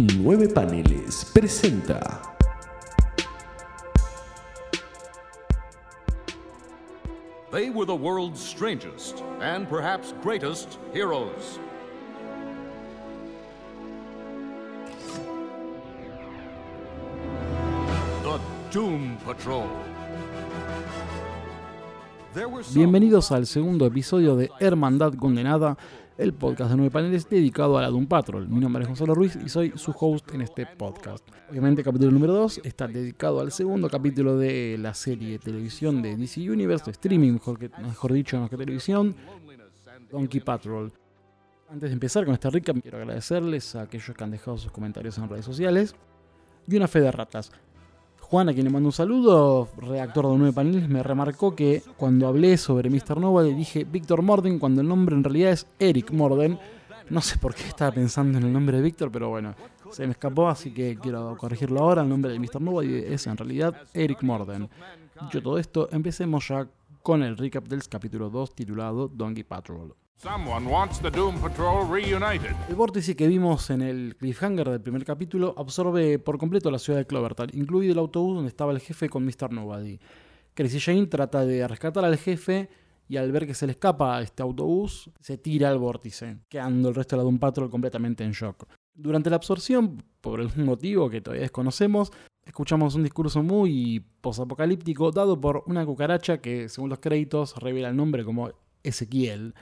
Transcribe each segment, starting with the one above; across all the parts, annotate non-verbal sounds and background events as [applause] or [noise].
Nueve Paneles presenta. They were the world's strangest and perhaps greatest heroes. The Doom Patrol. Bienvenidos al segundo episodio de Hermandad Condenada, el podcast de nueve paneles dedicado a la Doom Patrol. Mi nombre es Gonzalo Ruiz y soy su host en este podcast. Obviamente, el capítulo número 2 está dedicado al segundo capítulo de la serie de televisión de DC Universe, de streaming, mejor, que, mejor dicho, más que televisión, Donkey Patrol. Antes de empezar con esta recap, quiero agradecerles a aquellos que han dejado sus comentarios en redes sociales y una fe de ratas. Juan, a quien le mando un saludo, redactor de Nueve Paneles, me remarcó que cuando hablé sobre Mr. Le dije Víctor Morden cuando el nombre en realidad es Eric Morden. No sé por qué estaba pensando en el nombre de Víctor, pero bueno, se me escapó, así que quiero corregirlo ahora. El nombre de Mr. Nova es en realidad Eric Morden. Dicho todo esto, empecemos ya con el recap del capítulo 2 titulado Donkey Patrol. El vórtice que vimos en el cliffhanger del primer capítulo absorbe por completo la ciudad de Cloverton, incluido el autobús donde estaba el jefe con Mr. Nobody. Crazy Jane trata de rescatar al jefe y al ver que se le escapa a este autobús, se tira al vórtice, quedando el resto de la Doom Patrol completamente en shock. Durante la absorción, por algún motivo que todavía desconocemos, escuchamos un discurso muy posapocalíptico dado por una cucaracha que, según los créditos, revela el nombre como Ezequiel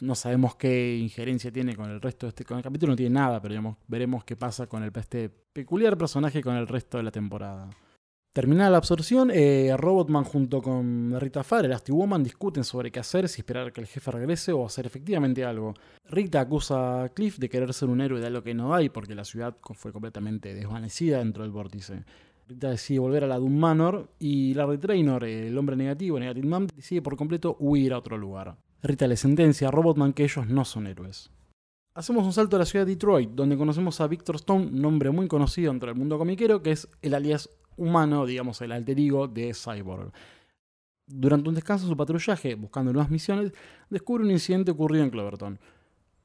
no sabemos qué injerencia tiene con el resto de este con el capítulo no tiene nada pero digamos, veremos qué pasa con el, este peculiar personaje con el resto de la temporada. Terminada la absorción eh, Robotman junto con Rita Farr Elastic Woman discuten sobre qué hacer si esperar que el jefe regrese o hacer efectivamente algo. Rita acusa a Cliff de querer ser un héroe de algo que no hay porque la ciudad fue completamente desvanecida dentro del vórtice. Rita decide volver a la Doom Manor y Larry Trainor, el hombre negativo, Negative Man, decide por completo huir a otro lugar. Rita le sentencia a Robotman que ellos no son héroes. Hacemos un salto a la ciudad de Detroit, donde conocemos a Victor Stone, nombre muy conocido entre el mundo comiquero, que es el alias humano, digamos, el alter ego de Cyborg. Durante un descanso de su patrullaje, buscando nuevas misiones, descubre un incidente ocurrido en Cloverton.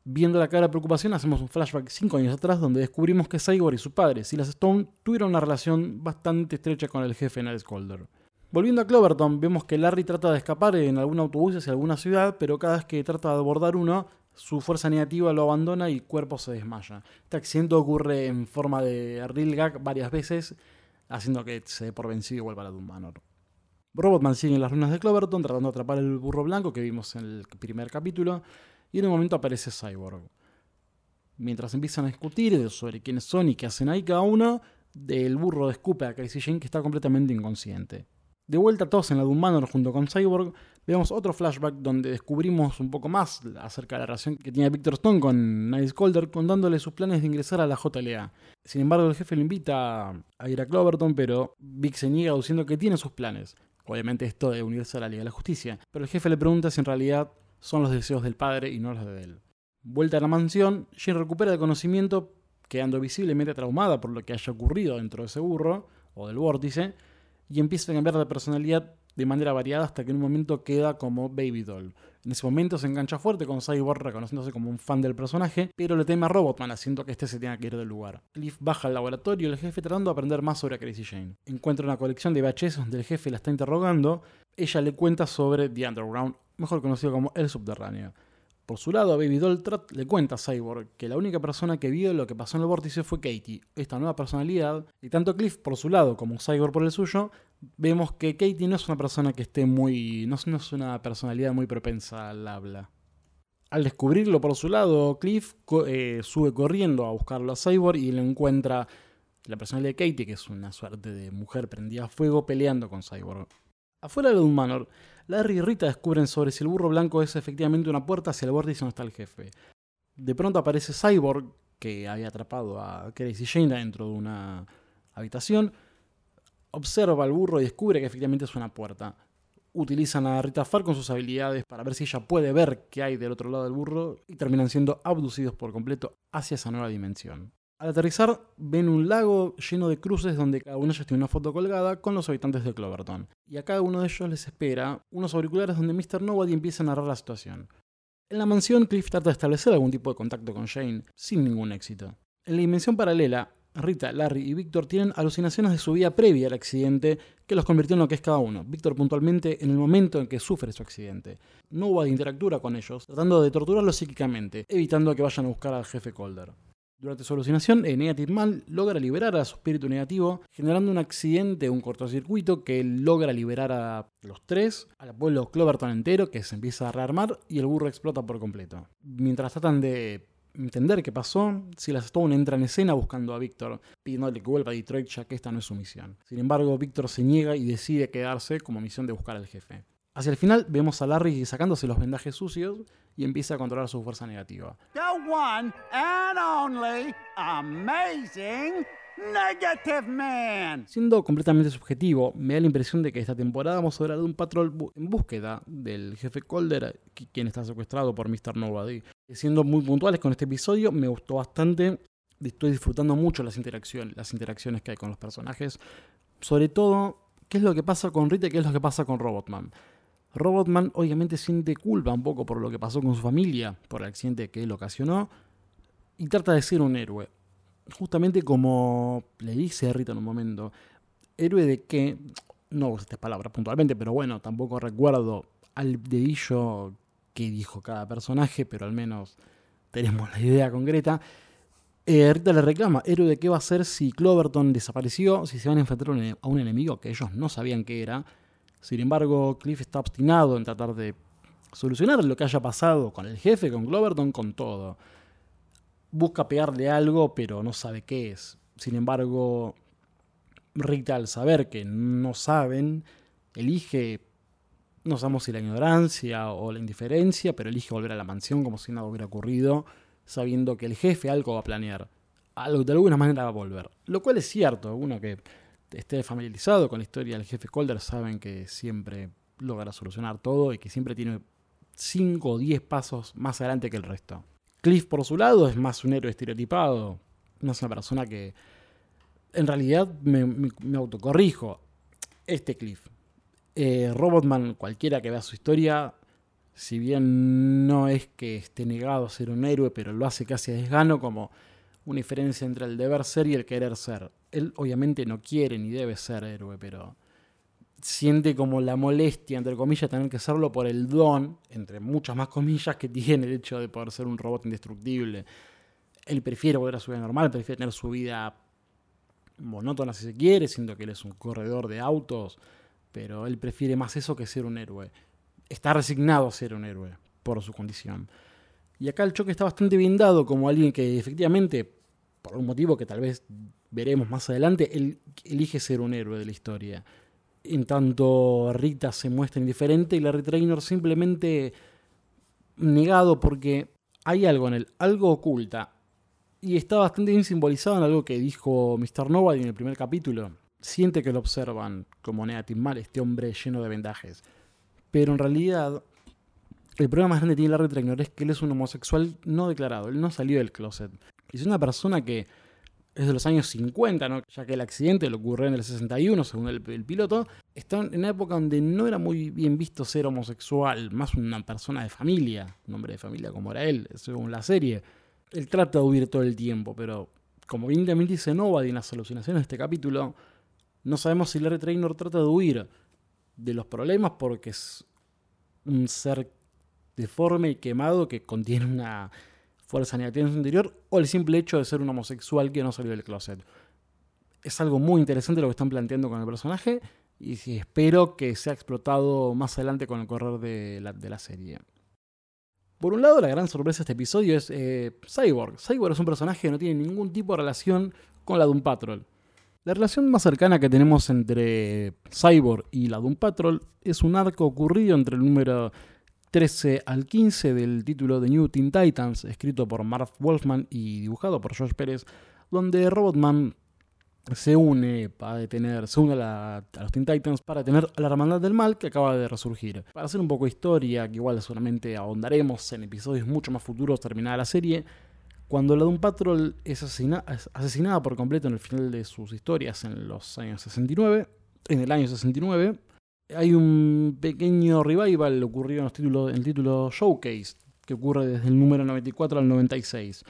Viendo la cara de preocupación, hacemos un flashback 5 años atrás donde descubrimos que Cyborg y su padre, Silas Stone, tuvieron una relación bastante estrecha con el jefe Niles Calder. Volviendo a Cloverton, vemos que Larry trata de escapar en algún autobús hacia alguna ciudad, pero cada vez que trata de abordar uno, su fuerza negativa lo abandona y el cuerpo se desmaya. Este accidente ocurre en forma de real gag varias veces, haciendo que se dé por vencido y vuelva a la. Robotman sigue en las ruinas de Cloverton tratando de atrapar el burro blanco que vimos en el primer capítulo, y en un momento aparece Cyborg. Mientras empiezan a discutir sobre quiénes son y qué hacen ahí cada uno, el burro escupe a Crazy Jane que está completamente inconsciente. De vuelta todos en la Doom Manor junto con Cyborg, vemos otro flashback donde descubrimos un poco más acerca de la relación que tiene Victor Stone con Niles Calder, contándole sus planes de ingresar a la JLA. Sin embargo, el jefe lo invita a ir a Cloverton, pero Vic se niega diciendo que tiene sus planes. Obviamente esto de unirse a la Liga de la Justicia. Pero el jefe le pregunta si en realidad son los deseos del padre y no los de él. Vuelta a la mansión, Jane recupera el conocimiento, quedando visiblemente traumada por lo que haya ocurrido dentro de ese burro, o del vórtice, y empieza a cambiar de personalidad de manera variada hasta que en un momento queda como Baby Doll. En ese momento se engancha fuerte con Cyborg reconociéndose como un fan del personaje, pero le teme a Robotman haciendo que este se tenga que ir del lugar. Cliff baja al laboratorio y el jefe tratando de aprender más sobre Crazy Jane. Encuentra una colección de VHS donde el jefe la está interrogando. Ella le cuenta sobre The Underground, mejor conocido como el subterráneo. Por su lado, Baby Doll Trot le cuenta a Cyborg que la única persona que vio lo que pasó en el vórtice fue Katie, esta nueva personalidad, y tanto Cliff por su lado como Cyborg por el suyo, vemos que Katie no es una persona que esté muy. no, no es una personalidad muy propensa al habla. Al descubrirlo por su lado, Cliff eh, sube corriendo a buscarlo a Cyborg y le encuentra la personalidad de Katie, que es una suerte de mujer prendida a fuego, peleando con Cyborg. Afuera de Doom Manor, Larry y Rita descubren sobre si el burro blanco es efectivamente una puerta hacia el vórtice donde está el jefe. De pronto aparece Cyborg, que había atrapado a Crazy Jane dentro de una habitación, observa al burro y descubre que efectivamente es una puerta. Utilizan a Rita Farr con sus habilidades para ver si ella puede ver qué hay del otro lado del burro y terminan siendo abducidos por completo hacia esa nueva dimensión. Al aterrizar, ven un lago lleno de cruces donde cada uno ellos tiene una foto colgada con los habitantes de Cloverton. Y a cada uno de ellos les espera unos auriculares donde Mr. Nobody empieza a narrar la situación. En la mansión, Cliff trata de establecer algún tipo de contacto con Jane, sin ningún éxito. En la dimensión paralela, Rita, Larry y Víctor tienen alucinaciones de su vida previa al accidente que los convirtió en lo que es cada uno. Víctor puntualmente en el momento en que sufre su accidente. Nobody interactúa con ellos, tratando de torturarlos psíquicamente, evitando que vayan a buscar al jefe Calder. Durante su alucinación, el Negative Man logra liberar a su espíritu negativo, generando un accidente, un cortocircuito que logra liberar a los tres, al pueblo Cloverton entero, que se empieza a rearmar y el burro explota por completo. Mientras tratan de entender qué pasó, Silas Stone entra en escena buscando a Víctor, pidiéndole que vuelva a Detroit ya que esta no es su misión. Sin embargo, Víctor se niega y decide quedarse como misión de buscar al jefe. Hacia el final vemos a Larry sacándose los vendajes sucios y empieza a controlar su fuerza negativa. The one and only amazing Negative Man. Siendo completamente subjetivo, me da la impresión de que esta temporada vamos a hablar de un patrol bu- en búsqueda del jefe Calder, qui- quien está secuestrado por Mr. Nobody. Siendo muy puntuales con este episodio, me gustó bastante. Estoy disfrutando mucho las interacciones, las interacciones que hay con los personajes. Sobre todo, qué es lo que pasa con Rita y qué es lo que pasa con Robotman. Robotman obviamente siente culpa un poco por lo que pasó con su familia, por el accidente que él ocasionó, y trata de ser un héroe. Justamente como le dice a Rita en un momento, héroe de qué, no uso estas palabras puntualmente, pero bueno, tampoco recuerdo al dedillo que dijo cada personaje, pero al menos tenemos la idea concreta. Eh, Rita le reclama, héroe de qué va a ser si Cloverton desapareció, si se van a enfrentar a un enemigo que ellos no sabían que era. Sin embargo, Cliff está obstinado en tratar de solucionar lo que haya pasado con el jefe, con Cloverton, con todo. Busca pegarle algo, pero no sabe qué es. Sin embargo, Rita, al saber que no saben, elige, no sabemos si la ignorancia o la indiferencia, pero elige volver a la mansión como si nada hubiera ocurrido, sabiendo que el jefe algo va a planear. Algo, de alguna manera va a volver. Lo cual es cierto, uno que esté familiarizado con la historia del jefe Calder saben que siempre logra solucionar todo y que siempre tiene 5 o 10 pasos más adelante que el resto. Cliff, por su lado, es más un héroe estereotipado. No es una persona que. En realidad, me autocorrijo. Este Cliff. Eh, Robotman, cualquiera que vea su historia, si bien no es que esté negado a ser un héroe, pero lo hace casi a desgano, como una diferencia entre el deber ser y el querer ser. Él obviamente no quiere ni debe ser héroe, pero siente como la molestia, entre comillas, tener que serlo por el don, entre muchas más comillas, que [laughs] tiene el hecho de poder ser un robot indestructible. Él prefiere volver a su vida normal, prefiere tener su vida monótona si se quiere, siendo que él es un corredor de autos, pero él prefiere más eso que ser un héroe. Está resignado a ser un héroe por su condición. Y acá el choque está bastante bien dado como alguien que efectivamente, por un motivo que tal vez veremos más adelante, él elige ser un héroe de la historia. En tanto Rita se muestra indiferente y Larry Trainor simplemente negado porque hay algo en él, algo oculta. Y está bastante bien simbolizado en algo que dijo Mr. Nobody en el primer capítulo. Siente que lo observan como Negative Mal, este hombre lleno de vendajes. Pero en realidad, el problema más grande que tiene Larry es que él es un homosexual no declarado. Él no salió del closet. Y es una persona que es de los años 50, ¿no? ya que el accidente lo ocurrió en el 61, según el, piloto. Está en una época donde no era muy bien visto ser homosexual, más una persona de familia, un hombre de familia como era él, según la serie. Él trata de huir todo el tiempo, pero como bien también dice Nobody en las alucinaciones de este capítulo, no sabemos si Larry Trainor trata de huir de los problemas porque es un ser deforme y quemado que contiene una fuerza negativa en su interior o el simple hecho de ser un homosexual que no salió del closet. Es algo muy interesante lo que están planteando con el personaje y espero que sea explotado más adelante con el correr de la, de la serie. Por un lado, la gran sorpresa de este episodio es eh, Cyborg. Cyborg es un personaje que no tiene ningún tipo de relación con la Doom Patrol. La relación más cercana que tenemos entre Cyborg y la Doom Patrol es un arco ocurrido entre el número 13 al 15 del título de New Teen Titans, escrito por Marv Wolfman y dibujado por Josh Pérez, donde Robotman se une para detener, se une a, los Teen Titans para detener a la hermandad del mal que acaba de resurgir. Para hacer un poco de historia, que igual solamente ahondaremos en episodios mucho más futuros terminada la serie, cuando la Doom Patrol es asesinada por completo en el final de sus historias en los años 69, en el año 69, hay un pequeño revival ocurrido en, los títulos, en el título Showcase, que ocurre desde el número 94 al 96.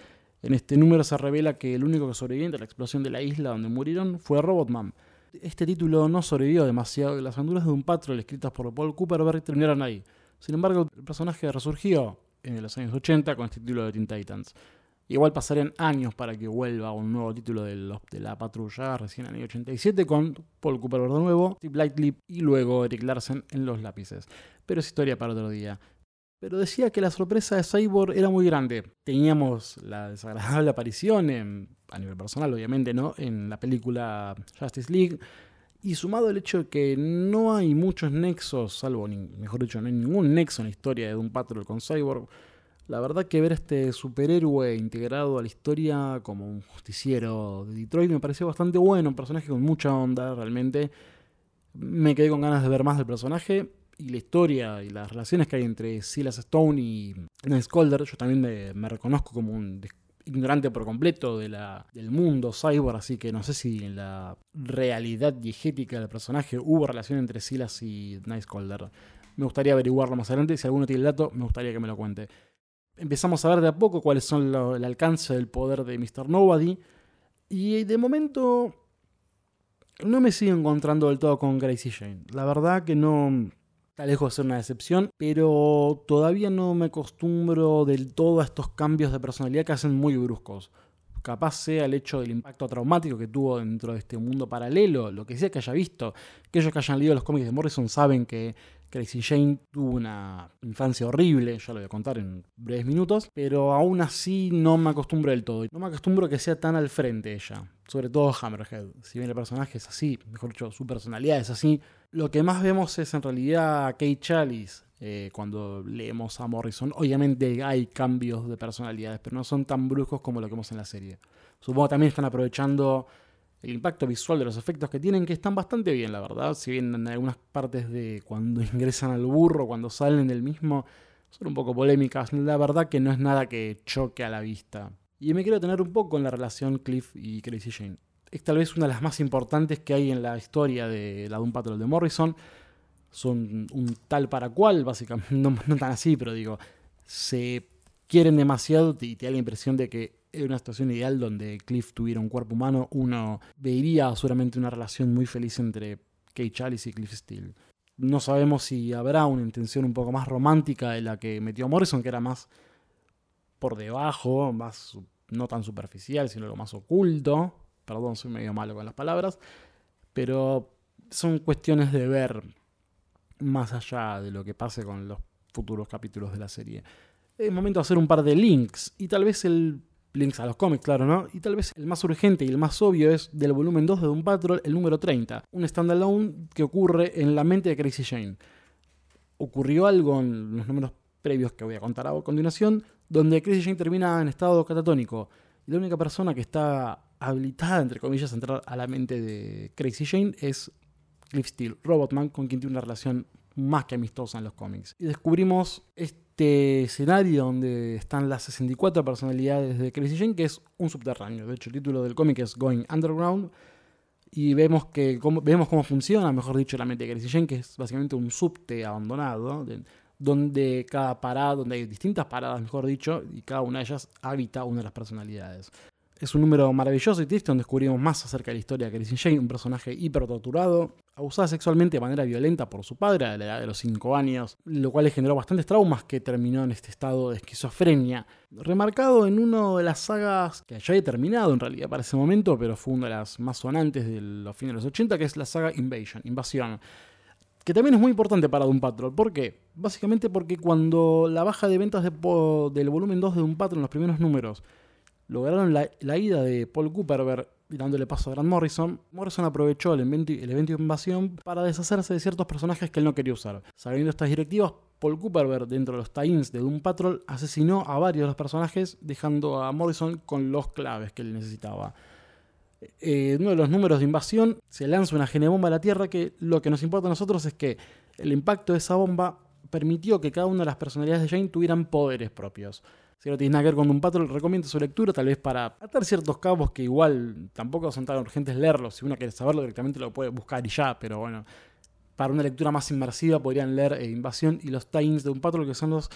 En este número se revela que el único que sobreviviente a la explosión de la isla donde murieron fue Robotman. Este título no sobrevivió demasiado y las aventuras de un patrol escritas por Paul Cooperberg terminaron ahí. Sin embargo, el personaje resurgió en los años 80 con este título de Teen Titans. Igual pasarían años para que vuelva un nuevo título de, la patrulla, recién en el año 87, con Paul Cooper de nuevo, Steve Lightly y luego Eric Larsen en los lápices. Pero es historia para otro día. Pero decía que la sorpresa de Cyborg era muy grande. Teníamos la desagradable aparición, en, a nivel personal obviamente, ¿no? en la película Justice League. Y sumado el hecho de que no hay muchos nexos, salvo, mejor dicho, no hay ningún nexo en la historia de Doom Patrol con Cyborg, la verdad que ver a este superhéroe integrado a la historia como un justiciero de Detroit me pareció bastante bueno, un personaje con mucha onda realmente. Me quedé con ganas de ver más del personaje y la historia y las relaciones que hay entre Silas Stone y Nance Calder. Yo también me, reconozco como un ignorante por completo de la, del mundo cyborg, así que no sé si en la realidad diegética del personaje hubo relación entre Silas y Nice Calder. Me gustaría averiguarlo más adelante. Si alguno tiene el dato, me gustaría que me lo cuente empezamos a ver de a poco cuáles son el alcance del poder de Mr. Nobody. Y de momento no me sigo encontrando del todo con Gracie Jane. La verdad que no está lejos de ser una decepción, pero todavía no me acostumbro del todo a estos cambios de personalidad que hacen muy bruscos. Capaz sea el hecho del impacto traumático que tuvo dentro de este mundo paralelo, lo que sea que haya visto. Aquellos que hayan leído los cómics de Morrison saben que Crazy Jane tuvo una infancia horrible, ya lo voy a contar en breves minutos, pero aún así no me acostumbro del todo. No me acostumbro que sea tan al frente ella, sobre todo Hammerhead. Si bien el personaje es así, mejor dicho, su personalidad es así, lo que más vemos es en realidad a Kate Chalice. Eh, cuando leemos a Morrison, obviamente hay cambios de personalidades, pero no son tan bruscos como lo que vemos en la serie. Supongo que también están aprovechando el impacto visual de los efectos que tienen, que están bastante bien, la verdad. Si bien en algunas partes de cuando [laughs] ingresan al burro, cuando salen del mismo, son un poco polémicas, la verdad que no es nada que choque a la vista. Y me quiero tener un poco en la relación Cliff y Crazy Jane. Es tal vez una de las más importantes que hay en la historia de la Doom Patrol de Morrison. Son un tal para cual, básicamente, [laughs] no, no tan así, pero digo, se quieren demasiado y te da la impresión de que en una situación ideal donde Cliff tuviera un cuerpo humano, uno vería seguramente una relación muy feliz entre Kate Chalice y Cliff Steele. No sabemos si habrá una intención un poco más romántica de la que metió Morrison, que era más por debajo, más no tan superficial, sino algo más oculto. Perdón, soy medio malo con las palabras. Pero son cuestiones de ver más allá de lo que pase con los futuros capítulos de la serie. Es momento de hacer un par de links y tal vez el links a los cómics, claro, ¿no? Y tal vez el más urgente y el más obvio es del volumen 2 de Doom Patrol, el número 30, un standalone que ocurre en la mente de Crazy Jane. Ocurrió algo en los números previos que voy a contar a continuación, donde Crazy Jane termina en estado catatónico. Y la única persona que está habilitada, entre comillas, a entrar a la mente de Crazy Jane es Cliff Steele, Robotman, con quien tiene una relación más que amistosa en los cómics. Y descubrimos este escenario donde están las 64 personalidades de Crazy Jane, que es un subterráneo. De hecho, el título del cómic es Going Underground. Y vemos, que, cómo, vemos cómo funciona, mejor dicho, la mente de Crazy Jane, que es básicamente un subte abandonado, donde cada parada, donde hay distintas paradas, mejor dicho, y cada una de ellas habita una de las personalidades. Es un número maravilloso y triste donde descubrimos más acerca de la historia de Christine Jane, un personaje hiper torturado, abusada sexualmente de manera violenta por su padre a la edad de los 5 años, lo cual le generó bastantes traumas que terminó en este estado de esquizofrenia. Remarcado en una de las sagas que ya he terminado en realidad para ese momento, pero fue una de las más sonantes de los fines de los 80, que es la saga Invasion, Invasión que también es muy importante para Doom Patrol. ¿Por qué? Básicamente porque cuando la baja de ventas del volumen 2 de Doom Patrol en los primeros números lograron la, ida de Paul Cooper dándole paso a Grant Morrison, Morrison aprovechó el evento, el evento de invasión para deshacerse de ciertos personajes que él no quería usar. Sabiendo estas directivas, Paul Cooper, dentro de los tie-ins de Doom Patrol, asesinó a varios de los personajes, dejando a Morrison con los claves que él necesitaba. Eh, uno de los números de invasión se lanza una genebomba a la Tierra que lo que nos importa a nosotros es que el impacto de esa bomba permitió que cada una de las personalidades de Jane tuvieran poderes propios. Si no tienes nada que ver con un patrón, recomiendo su lectura, tal vez para atar ciertos cabos que igual tampoco son tan urgentes leerlos. Si uno quiere saberlo directamente lo puede buscar y ya, pero bueno, para una lectura más inmersiva podrían leer eh, Invasión y los Times de un patrón que son los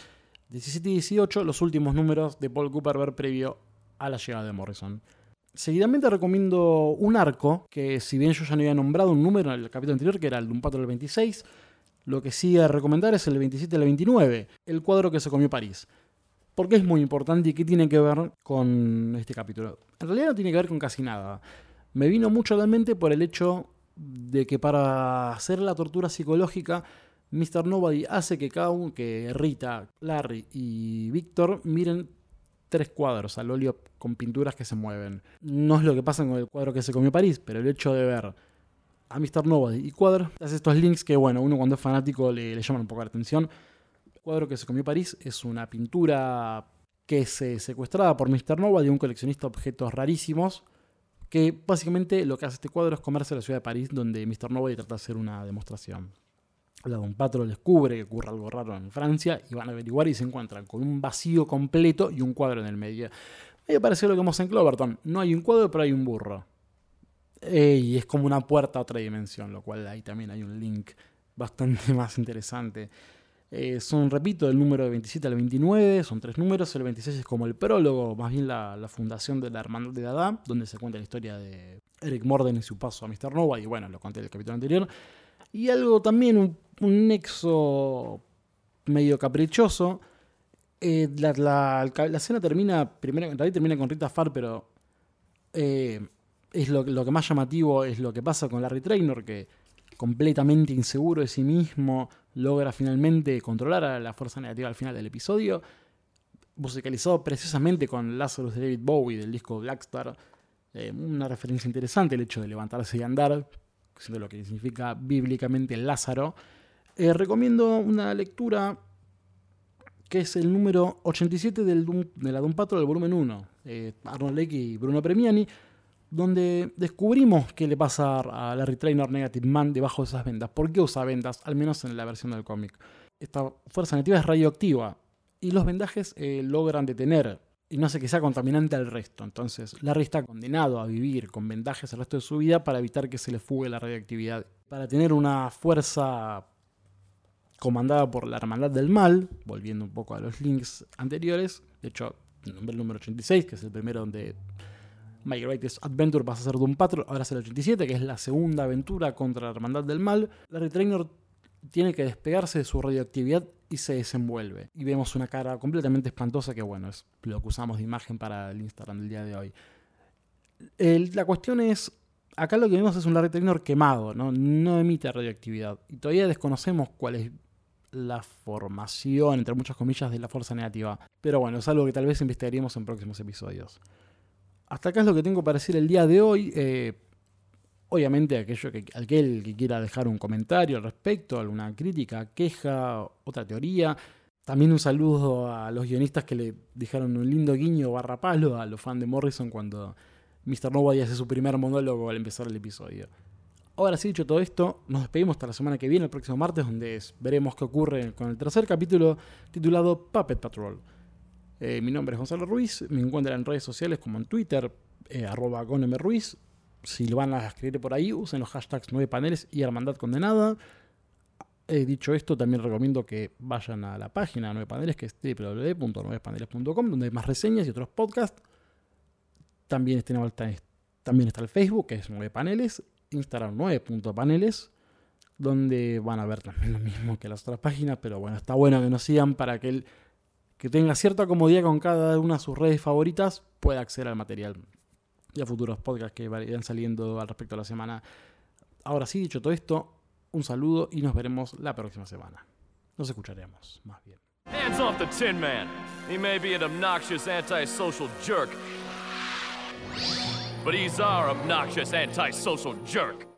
17 y 18, los últimos números de Paul Cooper ver previo a la llegada de Morrison. Seguidamente recomiendo un arco, que si bien yo ya no había nombrado un número en el capítulo anterior, que era el de un pato del 26, lo que sí a recomendar es el 27 al 29, el cuadro que se comió París. Porque es muy importante y qué tiene que ver con este capítulo. En realidad no tiene que ver con casi nada. Me vino mucho a la mente por el hecho de que para hacer la tortura psicológica, Mr. Nobody hace que cada uno, que Rita, Larry y Víctor miren tres cuadros al óleo con pinturas que se mueven. No es lo que pasa con el cuadro que se comió París, pero el hecho de ver a Mr. Nobody y cuadro, hace estos links que, bueno, uno cuando es fanático le, le llaman un poco la atención. El cuadro que se comió París es una pintura que es secuestrada por Mr. Nobody, un coleccionista de objetos rarísimos, que básicamente lo que hace este cuadro es comerse la ciudad de París, donde Mr. Nobody trata de hacer una demostración. La un Patro descubre que ocurre algo raro en Francia y van a averiguar y se encuentran con un vacío completo y un cuadro en el medio. Me parece lo que vemos en Cloverton. No hay un cuadro, pero hay un burro. Eh, y es como una puerta a otra dimensión, lo cual ahí también hay un link bastante [laughs] más interesante. Eh, son, repito, el número de 27 al 29, son tres números. El 26 es como el prólogo, más bien la, fundación de la Hermandad de Dada, donde se cuenta la historia de Eric Morden y su paso a Mr. Nova. Y bueno, lo conté en el capítulo anterior. Y algo también, un, un nexo medio caprichoso. Eh, la, la, la, escena termina, primero, en realidad termina con Rita Farr, pero eh, es lo, lo, que más llamativo es lo que pasa con Larry Traynor, que completamente inseguro de sí mismo, logra finalmente controlar a la fuerza negativa al final del episodio, musicalizado precisamente con Lazarus de David Bowie del disco Blackstar. Eh, una referencia interesante el hecho de levantarse y andar, siendo lo que significa bíblicamente Lázaro. Eh, recomiendo una lectura que es el número 87 del de la Doom Patrol del volumen 1, eh, Arnold Lake y Bruno Premiani, donde descubrimos qué le pasa a Larry Trainor Negative Man debajo de esas vendas. ¿Por qué usa vendas? Al menos en la versión del cómic. Esta fuerza negativa es radioactiva y los vendajes eh, logran detener y no hace que sea contaminante al resto. Entonces, Larry está condenado a vivir con vendajes el resto de su vida para evitar que se le fugue la radioactividad. Para tener una fuerza comandada por la Hermandad del Mal, volviendo un poco a los links anteriores, de hecho, el número 86, que es el primero donde My Adventure pasa a ser Doom Patrol, ahora es el 87, que es la segunda aventura contra la Hermandad del Mal. Larry Trainor tiene que despegarse de su radioactividad y se desenvuelve. Y vemos una cara completamente espantosa que, bueno, es lo que usamos de imagen para el Instagram del día de hoy. La cuestión es, acá lo que vemos es un Larry Trainor quemado, ¿no? no emite radioactividad. Y todavía desconocemos cuál es la formación, entre muchas comillas, de la fuerza negativa. Pero bueno, es algo que tal vez investigaremos en próximos episodios. Hasta acá es lo que tengo para decir el día de hoy. Eh, obviamente, aquello que, aquel que quiera dejar un comentario al respecto, alguna crítica, queja, otra teoría. También un saludo a los guionistas que le dejaron un lindo guiño barra palo a los fans de Morrison cuando Mr. Nobody hace su primer monólogo al empezar el episodio. Ahora sí, dicho todo esto, nos despedimos hasta la semana que viene, el próximo martes, donde veremos qué ocurre con el tercer capítulo titulado Puppet Patrol. Eh, mi nombre es Gonzalo Ruiz, me encuentran en redes sociales como en Twitter, eh, arroba Ruiz. Si lo van a escribir por ahí, usen los hashtags 9 paneles y Hermandad Condenada. Eh, dicho esto, también recomiendo que vayan a la página 9 paneles, que es www.9paneles.com, donde hay más reseñas y otros podcasts. También, está el Facebook, que es 9 paneles, Instagram 9.paneles, donde van a ver también lo mismo que las otras páginas, pero bueno, está bueno que nos sigan para que el que tenga cierta comodidad con cada una de sus redes favoritas, pueda acceder al material y a futuros podcasts que vayan saliendo al respecto de la semana. Ahora sí, dicho todo esto, un saludo y nos veremos la próxima semana. Nos escucharemos, más bien. Hands off the Tin Man. He may be an obnoxious antisocial jerk, but he's our obnoxious antisocial jerk.